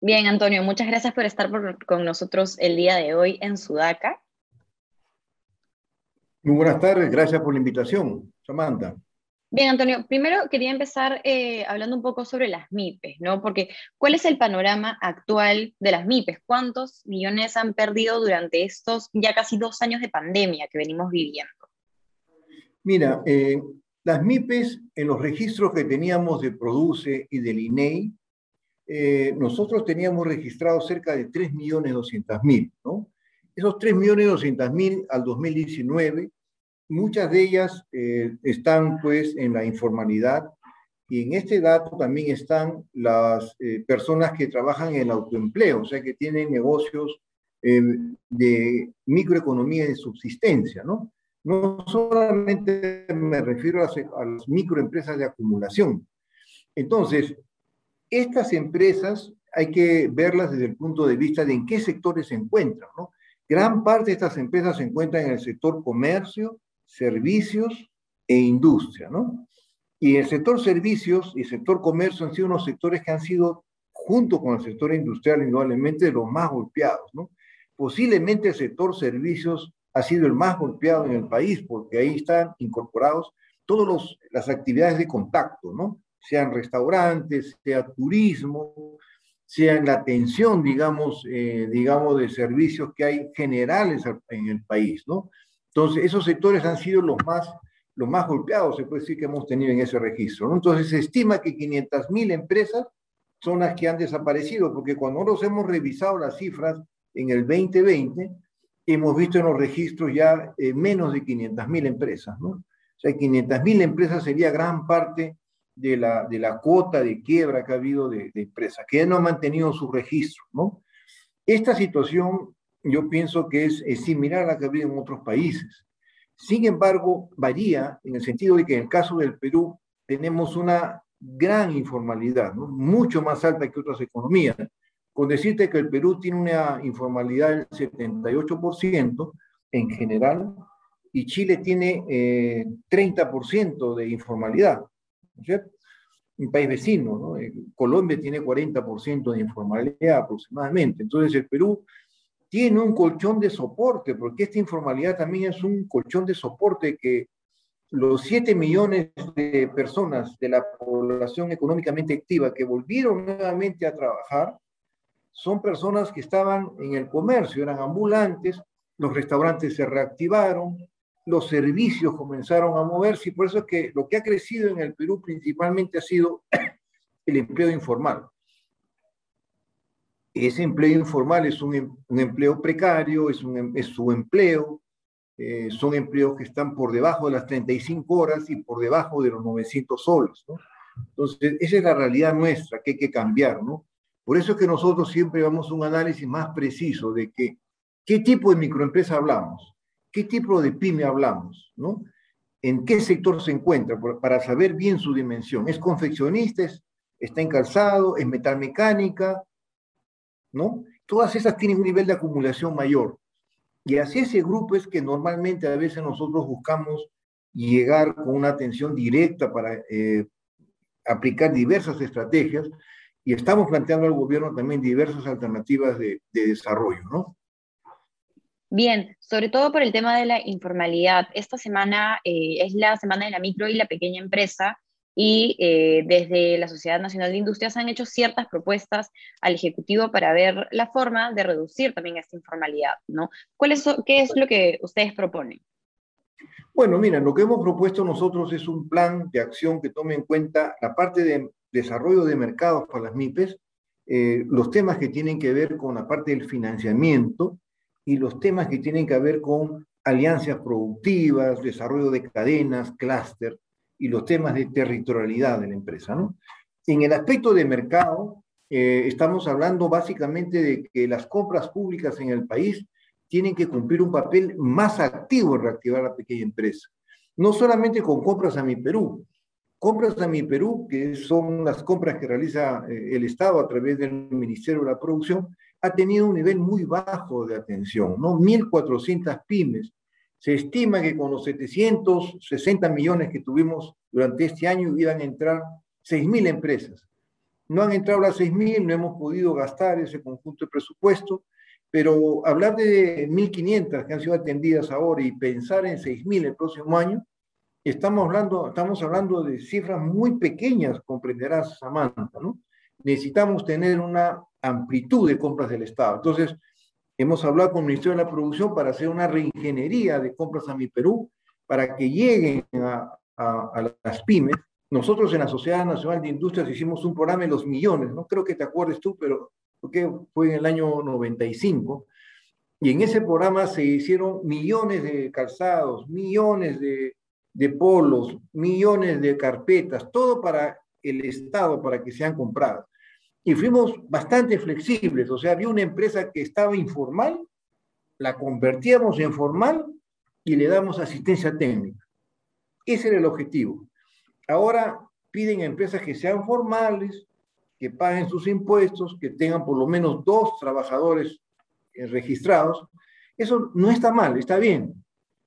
Bien, Antonio, muchas gracias por estar con nosotros el día de hoy en Sudaca. Muy buenas tardes, gracias por la invitación, Samantha. Bien, Antonio, primero quería empezar eh, hablando un poco sobre las MIPES, ¿no? Porque, ¿cuál es el panorama actual de las MIPES? ¿Cuántos millones han perdido durante estos ya casi dos años de pandemia que venimos viviendo? Mira, eh, las MIPES en los registros que teníamos de Produce y del INEI, eh, nosotros teníamos registrados cerca de 3.200.000, ¿no? Esos 3.200.000 al 2019 Muchas de ellas eh, están pues en la informalidad y en este dato también están las eh, personas que trabajan en el autoempleo, o sea, que tienen negocios eh, de microeconomía de subsistencia, ¿no? No solamente me refiero a las, microempresas de acumulación. Entonces, estas empresas hay que verlas desde el punto de vista de en qué sectores se encuentran, ¿no? Gran parte de estas empresas se encuentran en el sector comercio, servicios e industria, ¿no? Y el sector servicios y el sector comercio han sido unos sectores que han sido, junto con el sector industrial, indudablemente los más golpeados, ¿no? Posiblemente el sector servicios ha sido el más golpeado en el país, porque ahí están incorporados todas las actividades de contacto, ¿no? Sean restaurantes, sea turismo, sea la atención, digamos, eh, digamos, de servicios que hay generales en el país, ¿no? Entonces, esos sectores han sido los más, los más golpeados, se puede decir, que hemos tenido en ese registro. Entonces, se estima que 500.000 empresas son las que han desaparecido, porque cuando nos hemos revisado las cifras en el 2020, hemos visto en los registros ya eh, menos de 500.000 empresas, ¿no? O sea, 500.000 empresas sería gran parte de la, de la cuota de quiebra que ha habido de, de empresas, que no han mantenido su registro, ¿no? Esta situación yo pienso que es, similar a la que ha habido en otros países. Sin embargo, varía en el sentido de que en el caso del Perú tenemos una gran informalidad, mucho más alta que otras economías. Con decirte que el Perú tiene una informalidad del 78% en general y Chile tiene 30% eh, de informalidad. Un país vecino, ¿no? Eh, Colombia tiene 40% de informalidad aproximadamente. Entonces el Perú tiene un colchón de soporte, porque esta informalidad también es un colchón de soporte que los 7 millones de personas de la población económicamente activa que volvieron nuevamente a trabajar son personas que estaban en el comercio, eran ambulantes, los restaurantes se reactivaron, los servicios comenzaron a moverse y por eso es que lo que ha crecido en el Perú principalmente ha sido el empleo informal ese empleo informal es un, em, empleo precario, es, un, em, es su empleo, eh, son empleos que están por debajo de las 35 horas y por debajo de los 900 soles, ¿no? Entonces, esa es la realidad nuestra que hay que cambiar, ¿no? Por eso es que nosotros siempre vamos a un análisis más preciso de qué tipo de microempresa hablamos, qué tipo de pyme hablamos, ¿no? En qué sector se encuentra, para saber bien su dimensión. ¿Es confeccionista? ¿Está en calzado? ¿Es metalmecánica? ¿no? Todas esas tienen un nivel de acumulación mayor. Y así ese grupo es que normalmente a veces nosotros buscamos llegar con una atención directa para eh, aplicar diversas estrategias y estamos planteando al gobierno también diversas alternativas de, desarrollo, ¿no? Bien, sobre todo por el tema de la informalidad. Esta semana eh, es la semana de la micro y la pequeña empresa y eh, desde la Sociedad Nacional de Industrias han hecho ciertas propuestas al Ejecutivo para ver la forma de reducir también esta informalidad, ¿no? ¿Cuál es, ¿Qué es lo que ustedes proponen? Bueno, mira, lo que hemos propuesto nosotros es un plan de acción que tome en cuenta la parte de desarrollo de mercados para las MIPES, eh, los temas que tienen que ver con la parte del financiamiento y los temas que tienen que ver con alianzas productivas, desarrollo de cadenas, clúster, y los temas de territorialidad de la empresa. ¿no? En el aspecto de mercado, eh, estamos hablando básicamente de que las compras públicas en el país tienen que cumplir un papel más activo en reactivar la pequeña empresa. No solamente con compras a mi Perú, compras a mi Perú, que son las compras que realiza eh, el Estado a través del Ministerio de la Producción, ha tenido un nivel muy bajo de atención, ¿no? 1.400 pymes se estima que con los 760 millones que tuvimos durante este año iban a entrar 6.000 empresas. No han entrado las 6.000, no hemos podido gastar ese conjunto de presupuesto, pero hablar de 1.500 que han sido atendidas ahora y pensar en 6.000 el próximo año, estamos hablando, estamos hablando de cifras muy pequeñas, comprenderás, Samantha, ¿no? Necesitamos tener una amplitud de compras del Estado. Entonces, hemos hablado con el Ministerio de la Producción para hacer una reingeniería de compras a mi Perú, para que lleguen a, las pymes. Nosotros en la Sociedad Nacional de Industrias hicimos un programa de los millones, no creo que te acuerdes tú, pero que fue en el año 95, y en ese programa se hicieron millones de calzados, millones de, de polos, millones de carpetas, todo para el Estado, para que sean compradas. Y fuimos bastante flexibles, o sea, había una empresa que estaba informal, la convertíamos en formal y le damos asistencia técnica. Ese era el objetivo. Ahora piden a empresas que sean formales, que paguen sus impuestos, que tengan por lo menos dos trabajadores eh, registrados. Eso no está mal, está bien,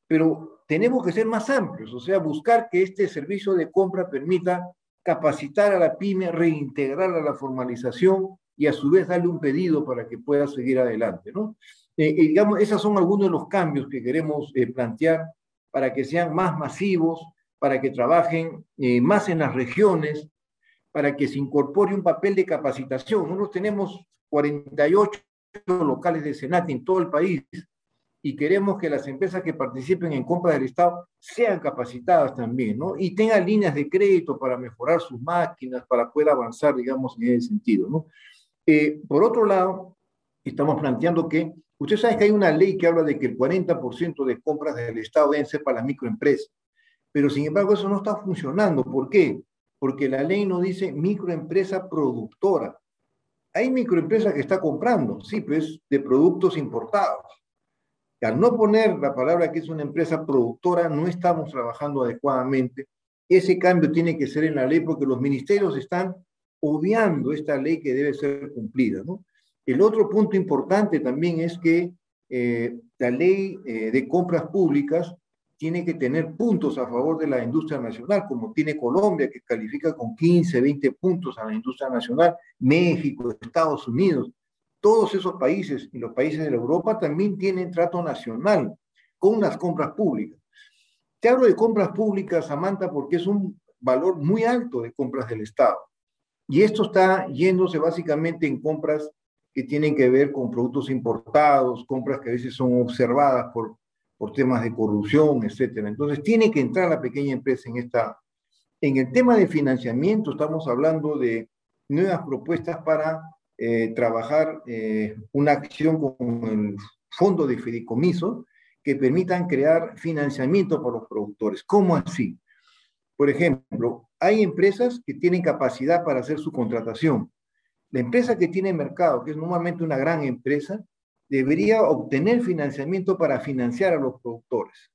pero tenemos que ser más amplios, o sea, buscar que este servicio de compra permita capacitar a la pyme, reintegrarla a la formalización y a su vez darle un pedido para que pueda seguir adelante, ¿no? Eh, eh, digamos, esos son algunos de los cambios que queremos plantear para que sean más masivos, para que trabajen eh, más en las regiones, para que se incorpore un papel de capacitación. Nosotros tenemos 48 locales de Senat en todo el país y queremos que las empresas que participen en compras del Estado sean capacitadas también, ¿no? Y tengan líneas de crédito para mejorar sus máquinas, para poder avanzar, digamos, en ese sentido, ¿no? Eh, por otro lado, estamos planteando que Usted sabe que hay una ley que habla de que el 40% de compras del Estado deben ser para las microempresas, pero sin embargo eso no está funcionando. ¿Por qué? Porque la ley no dice microempresa productora. Hay microempresas que está comprando, sí, pues de productos importados. Al no poner la palabra que es una empresa productora, no estamos trabajando adecuadamente. Ese cambio tiene que ser en la ley porque los ministerios están obviando esta ley que debe ser cumplida. El otro punto importante también es que eh, la ley eh, de compras públicas tiene que tener puntos a favor de la industria nacional, como tiene Colombia, que califica con 15, 20 puntos a la industria nacional, México, Estados Unidos. Todos esos países y los países de Europa también tienen trato nacional con las compras públicas. Te hablo de compras públicas, Samantha, porque es un valor muy alto de compras del Estado. Y esto está yéndose básicamente en compras que tienen que ver con productos importados, compras que a veces son observadas por, por temas de corrupción, etcétera. Entonces, tiene que entrar la pequeña empresa en esta... En el tema de financiamiento, estamos hablando de nuevas propuestas para eh, trabajar eh, una acción con el fondo de fideicomiso que permitan crear financiamiento para los productores. ¿Cómo así? Por ejemplo, hay empresas que tienen capacidad para hacer su contratación, la empresa que tiene mercado, que es normalmente una gran empresa, debería obtener financiamiento para financiar a los productores.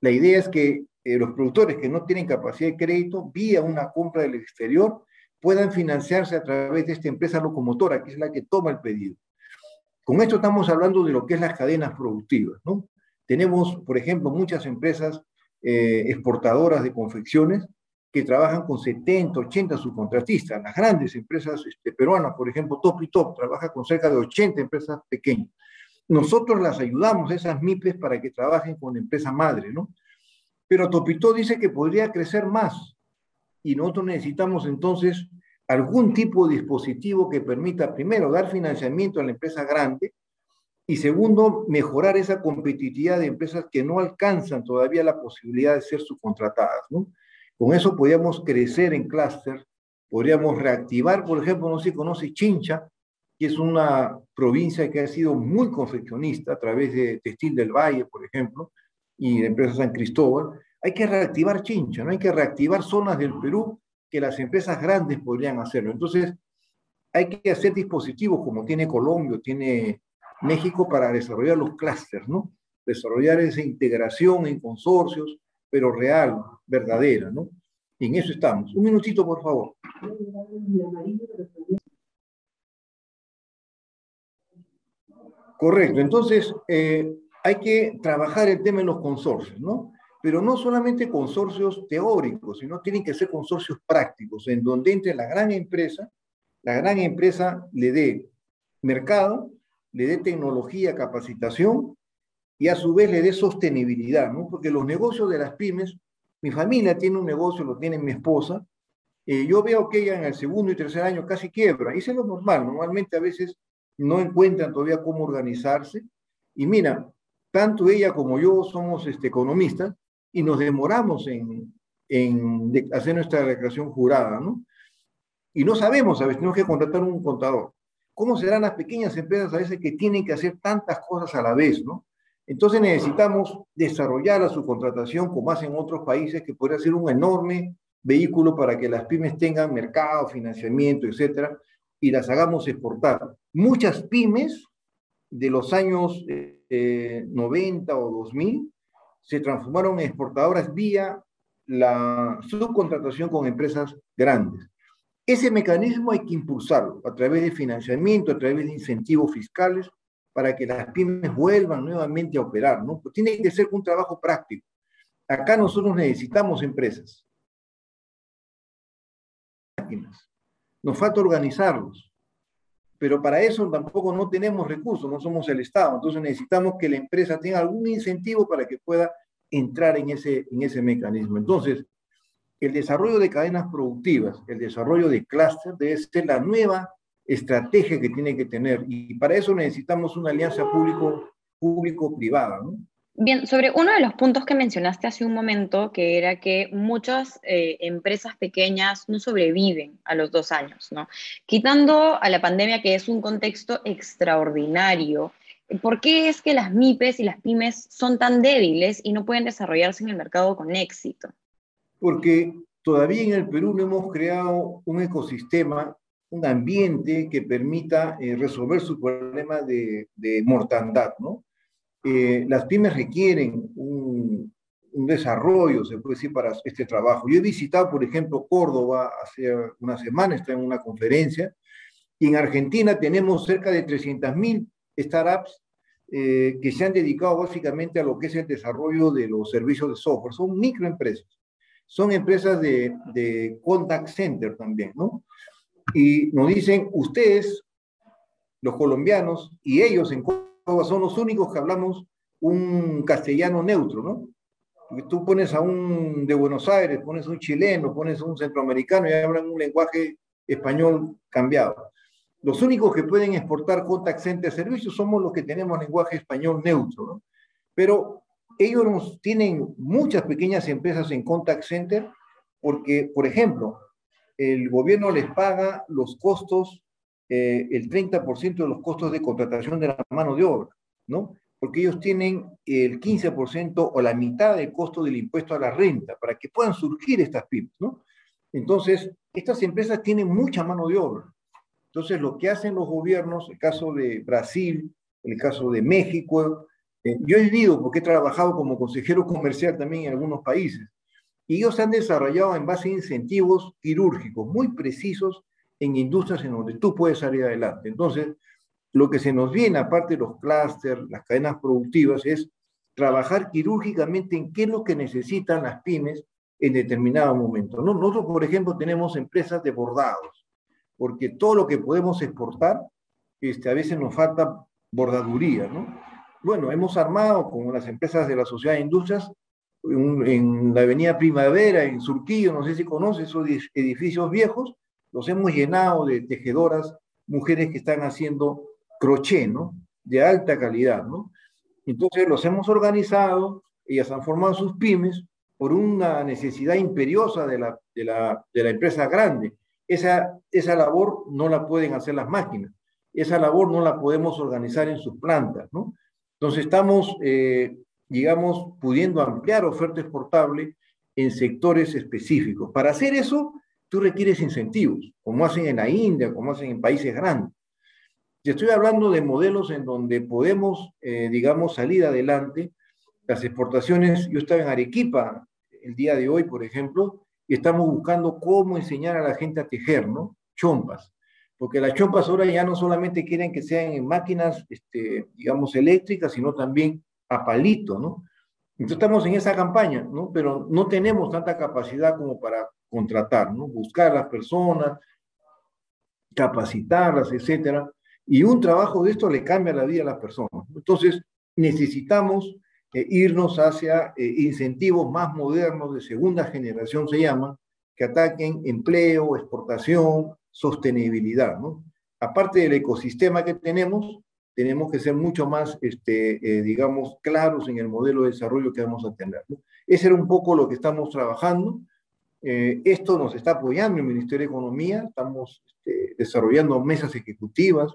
La idea es que eh, los productores que no tienen capacidad de crédito, vía una compra del exterior, puedan financiarse a través de esta empresa locomotora, que es la que toma el pedido. Con esto estamos hablando de lo que es las cadenas productivas, ¿no? Tenemos, por ejemplo, muchas empresas eh, exportadoras de confecciones que trabajan con 70, 80 subcontratistas. Las grandes empresas este, peruanas, por ejemplo, Top y Top, trabaja con cerca de 80 empresas pequeñas. Nosotros las ayudamos, esas MIPES, para que trabajen con la empresa madre, ¿no? Pero Topito dice que podría crecer más y nosotros necesitamos entonces algún tipo de dispositivo que permita, primero, dar financiamiento a la empresa grande y segundo, mejorar esa competitividad de empresas que no alcanzan todavía la posibilidad de ser subcontratadas, ¿no? Con eso podríamos crecer en clúster, podríamos reactivar, por ejemplo, no si conoce Chincha, que es una provincia que ha sido muy confeccionista a través de Textil del Valle, por ejemplo, y de Empresa San Cristóbal. Hay que reactivar Chincha, ¿no? hay que reactivar zonas del Perú que las empresas grandes podrían hacerlo. Entonces, hay que hacer dispositivos como tiene Colombia, tiene México para desarrollar los clústeres, ¿no? Desarrollar esa integración en consorcios, pero real, verdadera, ¿no? en eso estamos. Un minutito, por favor. Correcto, entonces eh, hay que trabajar el tema en los consorcios, ¿no? Pero no solamente consorcios teóricos, sino tienen que ser consorcios prácticos, en donde entre la gran empresa la gran empresa le dé mercado, le dé tecnología, capacitación y a su vez le dé sostenibilidad, ¿no? Porque los negocios de las pymes, mi familia tiene un negocio, lo tiene mi esposa, eh, yo veo que ella en el segundo y tercer año casi quiebra, y eso es lo normal, normalmente a veces no encuentran todavía cómo organizarse, y mira, tanto ella como yo somos este, economistas y nos demoramos en, en hacer nuestra declaración jurada, ¿no? Y no sabemos, a veces tenemos que contratar un contador. ¿Cómo serán las pequeñas empresas a veces que tienen que hacer tantas cosas a la vez, ¿no? Entonces necesitamos desarrollar a su contratación como hacen otros países, que podría ser un enorme vehículo para que las pymes tengan mercado, financiamiento, etcétera, y las hagamos exportar. Muchas pymes de los años 90 eh, o 2000 se transformaron en exportadoras vía la subcontratación con empresas grandes. Ese mecanismo hay que impulsarlo a través de financiamiento, a través de incentivos fiscales, para que las pymes vuelvan nuevamente a operar, ¿no? Pues tiene que ser un trabajo práctico. Acá nosotros necesitamos empresas. Nos falta organizarlos. Pero para eso tampoco no tenemos recursos, no somos el Estado. Entonces necesitamos que la empresa tenga algún incentivo para que pueda entrar en ese, en ese mecanismo. Entonces, el desarrollo de cadenas productivas, el desarrollo de clúster debe ser la nueva estrategia que tiene que tener. Y para eso necesitamos una alianza público-privada. Bien, sobre uno de los puntos que mencionaste hace un momento, que era que muchas eh, empresas pequeñas no sobreviven a los dos años, ¿no? Quitando a la pandemia, que es un contexto extraordinario, ¿por qué es que las MIPES y las pymes son tan débiles y no pueden desarrollarse en el mercado con éxito? Porque todavía en el Perú no hemos creado un ecosistema un ambiente que permita eh, resolver su problema de, mortandad, ¿no? Eh, las pymes requieren un, desarrollo, se puede decir, para este trabajo. Yo he visitado, por ejemplo, Córdoba hace una semana, está en una conferencia, y en Argentina tenemos cerca de 300.000 startups eh, que se han dedicado básicamente a lo que es el desarrollo de los servicios de software. Son microempresas, son empresas de, de contact center también, ¿no? y nos dicen, ustedes, los colombianos, y ellos en Córdoba son los únicos que hablamos un castellano neutro, ¿no? Porque tú pones a un de Buenos Aires, pones un chileno, pones un centroamericano y hablan un lenguaje español cambiado. Los únicos que pueden exportar contact center servicios somos los que tenemos lenguaje español neutro, ¿no? Pero ellos tienen muchas pequeñas empresas en contact center porque, por ejemplo, el gobierno les paga los costos, eh, el 30% de los costos de contratación de la mano de obra, ¿no? Porque ellos tienen el 15% o la mitad del costo del impuesto a la renta para que puedan surgir estas pymes, ¿no? Entonces, estas empresas tienen mucha mano de obra. Entonces, lo que hacen los gobiernos, el caso de Brasil, el caso de México, eh, yo he vivido porque he trabajado como consejero comercial también en algunos países, y ellos han desarrollado en base a incentivos quirúrgicos muy precisos en industrias en donde tú puedes salir adelante. Entonces, lo que se nos viene, aparte de los clústeres, las cadenas productivas, es trabajar quirúrgicamente en qué es lo que necesitan las pymes en determinado momento. Nosotros, por ejemplo, tenemos empresas de bordados, porque todo lo que podemos exportar, este, a veces nos falta bordaduría, ¿no? Bueno, hemos armado con las empresas de la Sociedad de Industrias en la avenida Primavera, en Surquillo, no sé si conoces esos edificios viejos, los hemos llenado de tejedoras, mujeres que están haciendo crochet, ¿no? De alta calidad, ¿no? Entonces los hemos organizado, ellas han formado sus pymes por una necesidad imperiosa de la, de la, de la empresa grande. Esa, esa labor no la pueden hacer las máquinas, esa labor no la podemos organizar en sus plantas, ¿no? Entonces estamos eh, digamos, pudiendo ampliar oferta exportable en sectores específicos. Para hacer eso, tú requieres incentivos, como hacen en la India, como hacen en países grandes. Te estoy hablando de modelos en donde podemos, eh, digamos, salir adelante. Las exportaciones, yo estaba en Arequipa el día de hoy, por ejemplo, y estamos buscando cómo enseñar a la gente a tejer, ¿no? Chompas. Porque las chompas ahora ya no solamente quieren que sean máquinas, este, digamos, eléctricas, sino también a palito, ¿no? Entonces estamos en esa campaña, ¿no? Pero no tenemos tanta capacidad como para contratar. Buscar a las personas. capacitarlas, etcétera. Y un trabajo de esto le cambia la vida a las personas. Entonces, necesitamos eh, irnos hacia eh, incentivos más modernos de segunda generación, se llaman, que ataquen empleo, exportación, sostenibilidad. Aparte del ecosistema que tenemos, tenemos que ser mucho más, este, eh, digamos, claros en el modelo de desarrollo que vamos a tener. ¿no? Ese era un poco lo que estamos trabajando. Esto nos está apoyando el Ministerio de Economía, estamos este, desarrollando mesas ejecutivas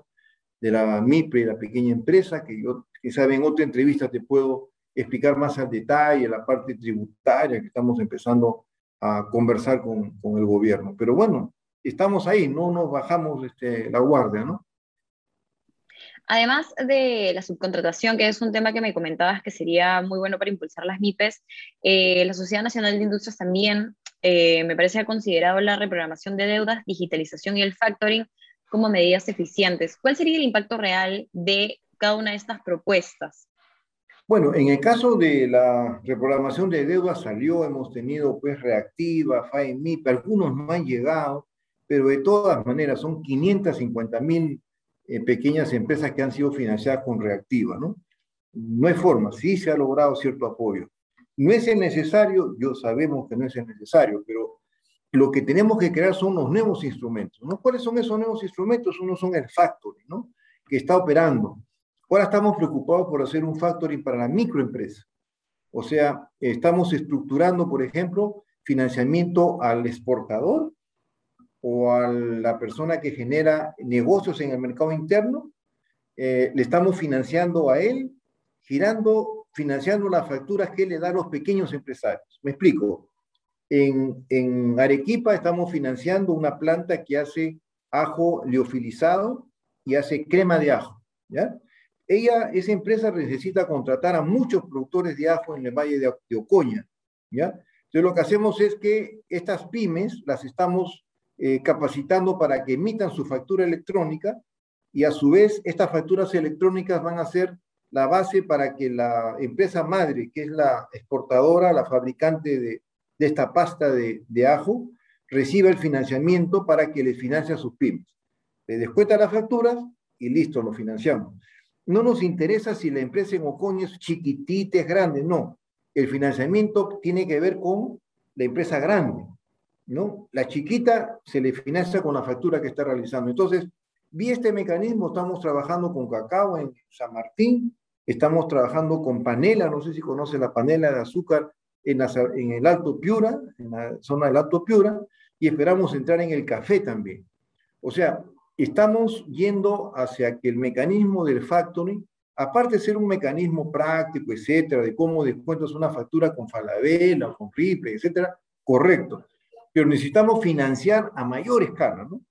de la MIPRE la pequeña empresa, que yo quizá en otra entrevista te puedo explicar más al detalle la parte tributaria que estamos empezando a conversar con, con el gobierno. Pero bueno, estamos ahí, no nos bajamos este, la guardia, ¿no? Además de la subcontratación, que es un tema que me comentabas que sería muy bueno para impulsar las MIPES, eh, la Sociedad Nacional de Industrias también eh, me parece ha considerado la reprogramación de deudas, digitalización y el factoring como medidas eficientes. ¿Cuál sería el impacto real de cada una de estas propuestas? Bueno, en el caso de la reprogramación de deuda salió, hemos tenido pues reactiva, FAEMIP, algunos no han llegado, pero de todas maneras son 550 mil eh, pequeñas empresas que han sido financiadas con reactiva, ¿no? No hay forma, sí se ha logrado cierto apoyo. No es necesario, yo sabemos que no es necesario, pero lo que tenemos que crear son los nuevos instrumentos, ¿no? ¿Cuáles son esos nuevos instrumentos? Uno son el factoring, ¿no? Que está operando Ahora estamos preocupados por hacer un factoring para la microempresa. O sea, estamos estructurando, por ejemplo, financiamiento al exportador o a la persona que genera negocios en el mercado interno. Eh, le estamos financiando a él, girando, financiando las facturas que le da a los pequeños empresarios. Me explico. En, en Arequipa estamos financiando una planta que hace ajo liofilizado y hace crema de ajo. ¿ya? ella, esa empresa necesita contratar a muchos productores de ajo en el Valle de, Ocoña, ¿ya? Entonces lo que hacemos es que estas pymes las estamos eh, capacitando para que emitan su factura electrónica y a su vez estas facturas electrónicas van a ser la base para que la empresa madre, que es la exportadora, la fabricante de, esta pasta de, de, ajo, reciba el financiamiento para que le financie a sus pymes. Le descuenta las facturas y listo, lo financiamos. No nos interesa si la empresa en Ocoña es chiquitita, es grande, no. El financiamiento tiene que ver con la empresa grande, ¿no? La chiquita se le financia con la factura que está realizando. Entonces, vi este mecanismo, estamos trabajando con cacao en San Martín, estamos trabajando con panela, no sé si conoce la panela de azúcar en, en el Alto Piura, en la zona del Alto Piura, y esperamos entrar en el café también. O sea, estamos yendo hacia que el mecanismo del factoring, aparte de ser un mecanismo práctico, etcétera, de cómo descuentas una factura con Falabella o con Ripley, etcétera, correcto. Pero necesitamos financiar a mayor escala, ¿no?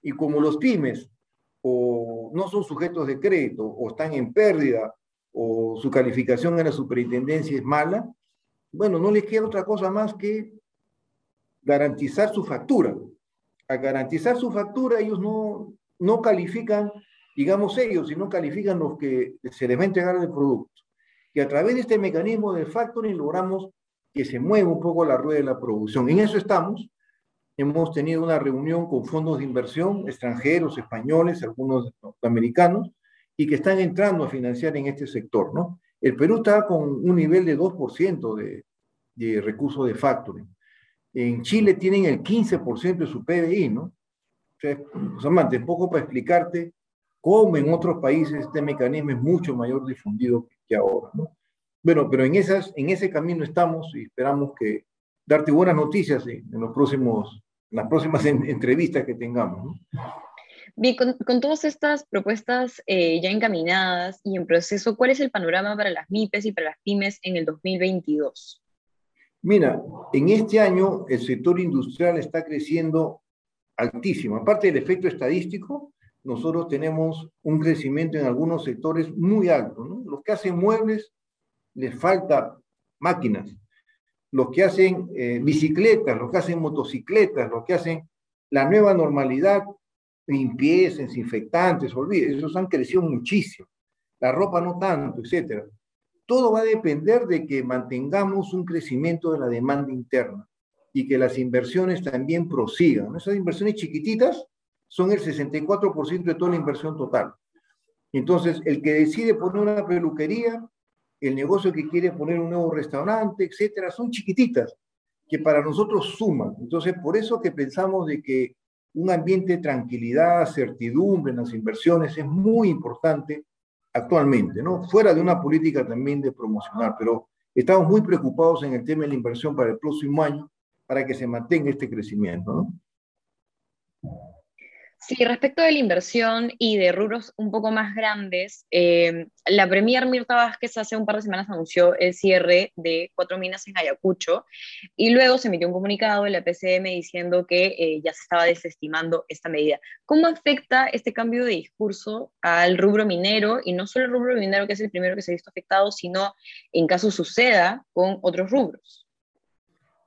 Y como los pymes o no son sujetos de crédito o están en pérdida o su calificación en la superintendencia es mala, bueno, no les queda otra cosa más que garantizar su factura a garantizar su factura, ellos no, no califican, digamos ellos, sino califican los que se les va a entregar el producto. Y a través de este mecanismo de factoring logramos que se mueva un poco la rueda de la producción. En eso estamos. Hemos tenido una reunión con fondos de inversión extranjeros, españoles, algunos norteamericanos, y que están entrando a financiar en este sector. ¿no? El Perú está con un nivel de 2% de, de recursos de factoring. En Chile tienen el 15% de su PBI, ¿no? O sea, un poco para explicarte cómo en otros países este mecanismo es mucho mayor difundido que ahora, ¿no? Bueno, pero en, esas, en ese camino estamos y esperamos que darte buenas noticias en, los próximos, las próximas entrevistas que tengamos, ¿no? Bien, con, todas estas propuestas eh, ya encaminadas y en proceso, ¿cuál es el panorama para las MIPES y para las pymes en el 2022? Mira, en este año el sector industrial está creciendo altísimo. Aparte del efecto estadístico, nosotros tenemos un crecimiento en algunos sectores muy alto. ¿no? Los que hacen muebles, les falta máquinas. Los que hacen eh, bicicletas, los que hacen motocicletas, los que hacen la nueva normalidad, limpieza, desinfectantes, olvide, esos han crecido muchísimo. La ropa no tanto, etcétera todo va a depender de que mantengamos un crecimiento de la demanda interna y que las inversiones también prosigan. Esas inversiones chiquititas son el 64% de toda la inversión total. Entonces, el que decide poner una peluquería, el negocio que quiere poner un nuevo restaurante, etcétera, son chiquititas que para nosotros suman. Entonces, por eso que pensamos de que un ambiente de tranquilidad, certidumbre en las inversiones es muy importante actualmente, ¿no? Fuera de una política también de promocionar, pero estamos muy preocupados en el tema de la inversión para el próximo año para que se mantenga este crecimiento, ¿no? Sí, respecto de la inversión y de rubros un poco más grandes, eh, la Premier Mirta Vázquez hace un par de semanas anunció el cierre de cuatro minas en Ayacucho y luego se emitió un comunicado de la PCM diciendo que eh, ya se estaba desestimando esta medida. ¿Cómo afecta este cambio de discurso al rubro minero y no solo el rubro minero que es el primero que se ha visto afectado, sino en caso suceda con otros rubros?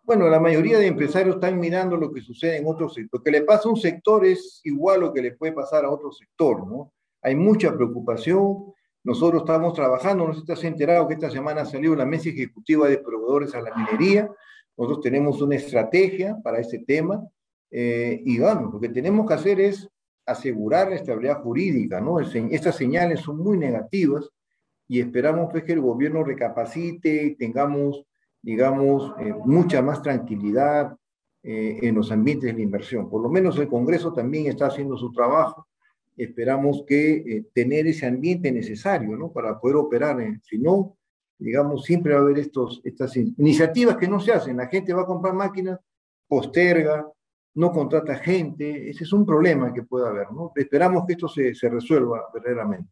Bueno, la mayoría de empresarios están mirando lo que sucede en otro sector. Lo que le pasa a un sector es igual lo que le puede pasar a otro sector, ¿no? Hay mucha preocupación. Nosotros estamos trabajando, no sé si estás enterado que esta semana salió la mesa ejecutiva de proveedores a la minería. Nosotros tenemos una estrategia para este tema. Eh, y vamos, lo que tenemos que hacer es asegurar la estabilidad jurídica, ¿no? Estas señales son muy negativas y esperamos pues, que el gobierno recapacite y tengamos digamos, eh, mucha más tranquilidad eh, en los ambientes de la inversión. Por lo menos el Congreso también está haciendo su trabajo. Esperamos que eh, tener ese ambiente necesario, ¿no? Para poder operar. si no, digamos, siempre va a haber estos, estas iniciativas que no se hacen. La gente va a comprar máquinas, posterga, no contrata gente. Ese es un problema que puede haber, ¿no? Esperamos que esto se, se resuelva verdaderamente.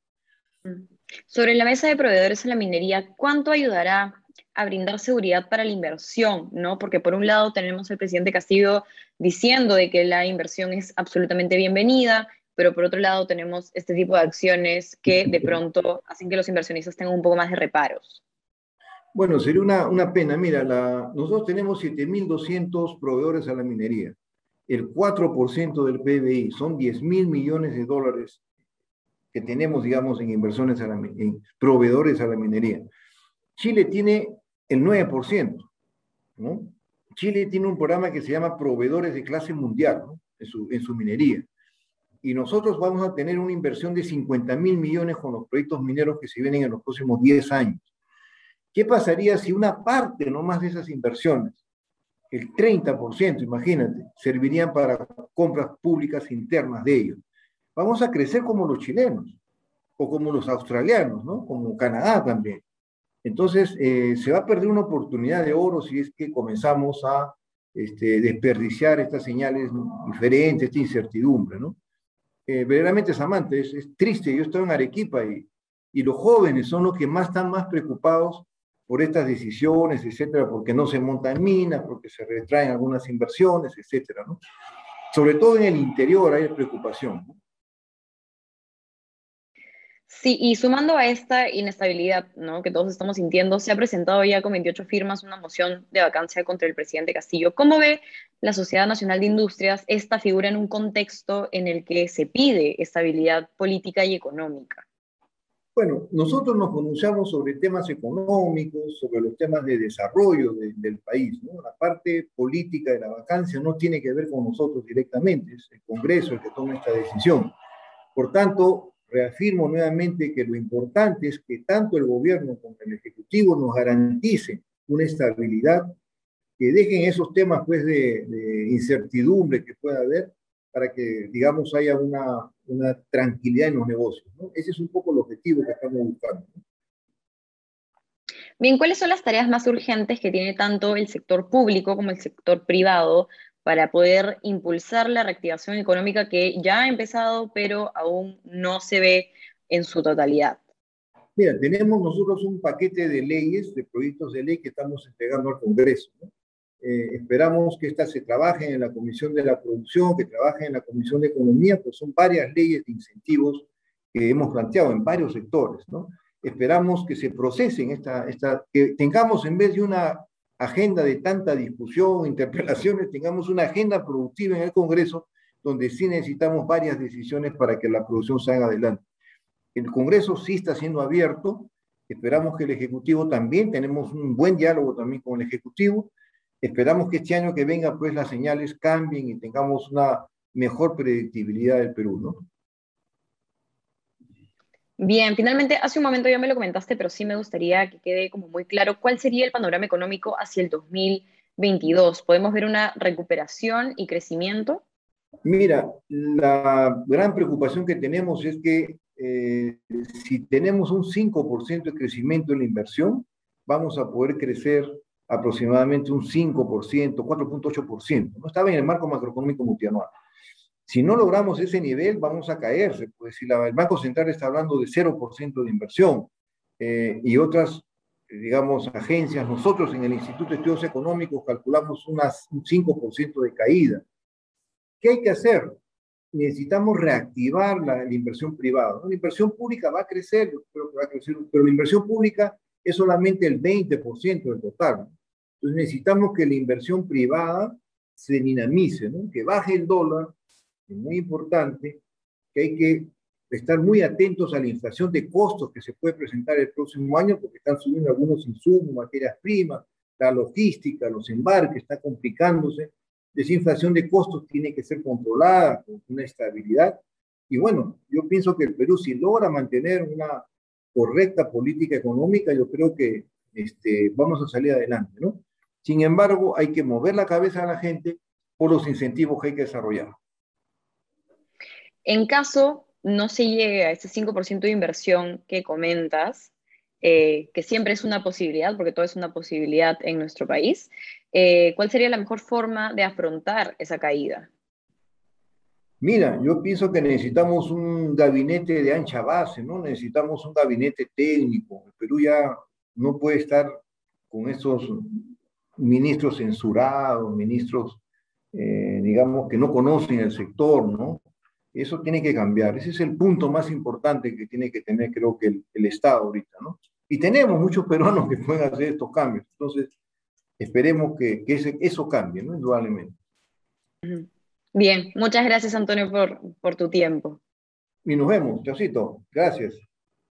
Sobre la mesa de proveedores en la minería, ¿cuánto ayudará a brindar seguridad para la inversión, ¿no? Porque por un lado tenemos al presidente Castillo diciendo de que la inversión es absolutamente bienvenida, pero por otro lado tenemos este tipo de acciones que de pronto hacen que los inversionistas tengan un poco más de reparos. Bueno, sería una, una pena. Mira, la, nosotros tenemos 7.200 proveedores a la minería. El 4% del PBI son 10 mil millones de dólares que tenemos, digamos, en inversiones a la, en proveedores a la minería. Chile tiene el 9%, ¿no? Chile tiene un programa que se llama Proveedores de Clase Mundial, en, su, en su minería. Y nosotros vamos a tener una inversión de 50 mil millones con los proyectos mineros que se vienen en los próximos 10 años. ¿Qué pasaría si una parte nomás de esas inversiones, el 30%, imagínate, servirían para compras públicas internas de ellos? Vamos a crecer como los chilenos o como los australianos, ¿no? Como Canadá también. Entonces, eh, se va a perder una oportunidad de oro si es que comenzamos a este, desperdiciar estas señales diferentes, esta incertidumbre, ¿no? Eh, verdaderamente, Samantha, es, es, triste. Yo estoy en Arequipa y, y los jóvenes son los que más están más preocupados por estas decisiones, etcétera, porque no se montan minas, porque se retraen algunas inversiones, etcétera, ¿no? Sobre todo en el interior hay preocupación, ¿no? Sí, y sumando a esta inestabilidad ¿no? que todos estamos sintiendo, se ha presentado ya con 28 firmas una moción de vacancia contra el presidente Castillo. ¿Cómo ve la Sociedad Nacional de Industrias esta figura en un contexto en el que se pide estabilidad política y económica? Bueno, nosotros nos pronunciamos sobre temas económicos, sobre los temas de desarrollo del país. La parte política de la vacancia no tiene que ver con nosotros directamente, es el Congreso el que toma esta decisión. Por tanto, reafirmo nuevamente que lo importante es que tanto el gobierno como el Ejecutivo nos garanticen una estabilidad, que dejen esos temas pues, de, incertidumbre que pueda haber para que, digamos, haya una, tranquilidad en los negocios. Ese es un poco el objetivo que estamos buscando. Bien, ¿cuáles son las tareas más urgentes que tiene tanto el sector público como el sector privado para poder impulsar la reactivación económica que ya ha empezado, pero aún no se ve en su totalidad. Mira, tenemos nosotros un paquete de leyes, de proyectos de ley que estamos entregando al Congreso. Eh, esperamos que estas se trabajen en la Comisión de la Producción, que trabajen en la Comisión de Economía, pues son varias leyes de incentivos que hemos planteado en varios sectores. ¿no? Esperamos que se procesen, esta, esta, que tengamos en vez de una agenda de tanta discusión, interpelaciones, tengamos una agenda productiva en el Congreso donde sí necesitamos varias decisiones para que la producción salga adelante. El Congreso sí está siendo abierto, esperamos que el Ejecutivo también, tenemos un buen diálogo también con el Ejecutivo, esperamos que este año que venga pues las señales cambien y tengamos una, mejor predictibilidad del Perú, ¿no? Bien, finalmente, hace un momento ya me lo comentaste, pero sí me gustaría que quede como muy claro cuál sería el panorama económico hacia el 2022. ¿Podemos ver una recuperación y crecimiento? Mira, la gran preocupación que tenemos es que eh, si tenemos un 5% de crecimiento en la inversión, vamos a poder crecer aproximadamente un 5%, 4.8%. No estaba en el marco macroeconómico multianual. Si no logramos ese nivel, vamos a caerse. Pues si el Banco Central está hablando de 0% de inversión eh, y otras, digamos, agencias, nosotros en el Instituto de Estudios Económicos calculamos unas, un 5% de caída. ¿Qué hay que hacer? Necesitamos reactivar la, inversión privada. La inversión pública va a crecer, creo que va a crecer, pero la inversión pública es solamente el 20% del total. Entonces necesitamos que la inversión privada se dinamice, ¿no? que baje el dólar, muy importante, que hay que estar muy atentos a la inflación de costos que se puede presentar el próximo año, porque están subiendo algunos insumos, materias primas, la logística, los embarques, está complicándose. Esa inflación de costos tiene que ser controlada con una estabilidad. Y bueno, yo pienso que el Perú, si logra mantener una correcta política económica, yo creo que este, vamos a salir adelante, ¿no? Sin embargo, hay que mover la cabeza a la gente por los incentivos que hay que desarrollar. En caso no se llegue a ese 5% de inversión que comentas, eh, que siempre es una posibilidad, porque todo es una posibilidad en nuestro país, eh, ¿cuál sería la mejor forma de afrontar esa caída? Mira, yo pienso que necesitamos un gabinete de ancha base, ¿no? Necesitamos un gabinete técnico. El Perú ya no puede estar con esos ministros censurados, ministros, eh, digamos, que no conocen el sector, ¿no? Eso tiene que cambiar. Ese es el punto más importante que tiene que tener, creo que, el, Estado ahorita, ¿no? Y tenemos muchos peruanos que pueden hacer estos cambios. Entonces, esperemos que, eso cambie, ¿no? Indudablemente. Bien, muchas gracias, Antonio, por, por tu tiempo. Y nos vemos, Chaucito. Gracias.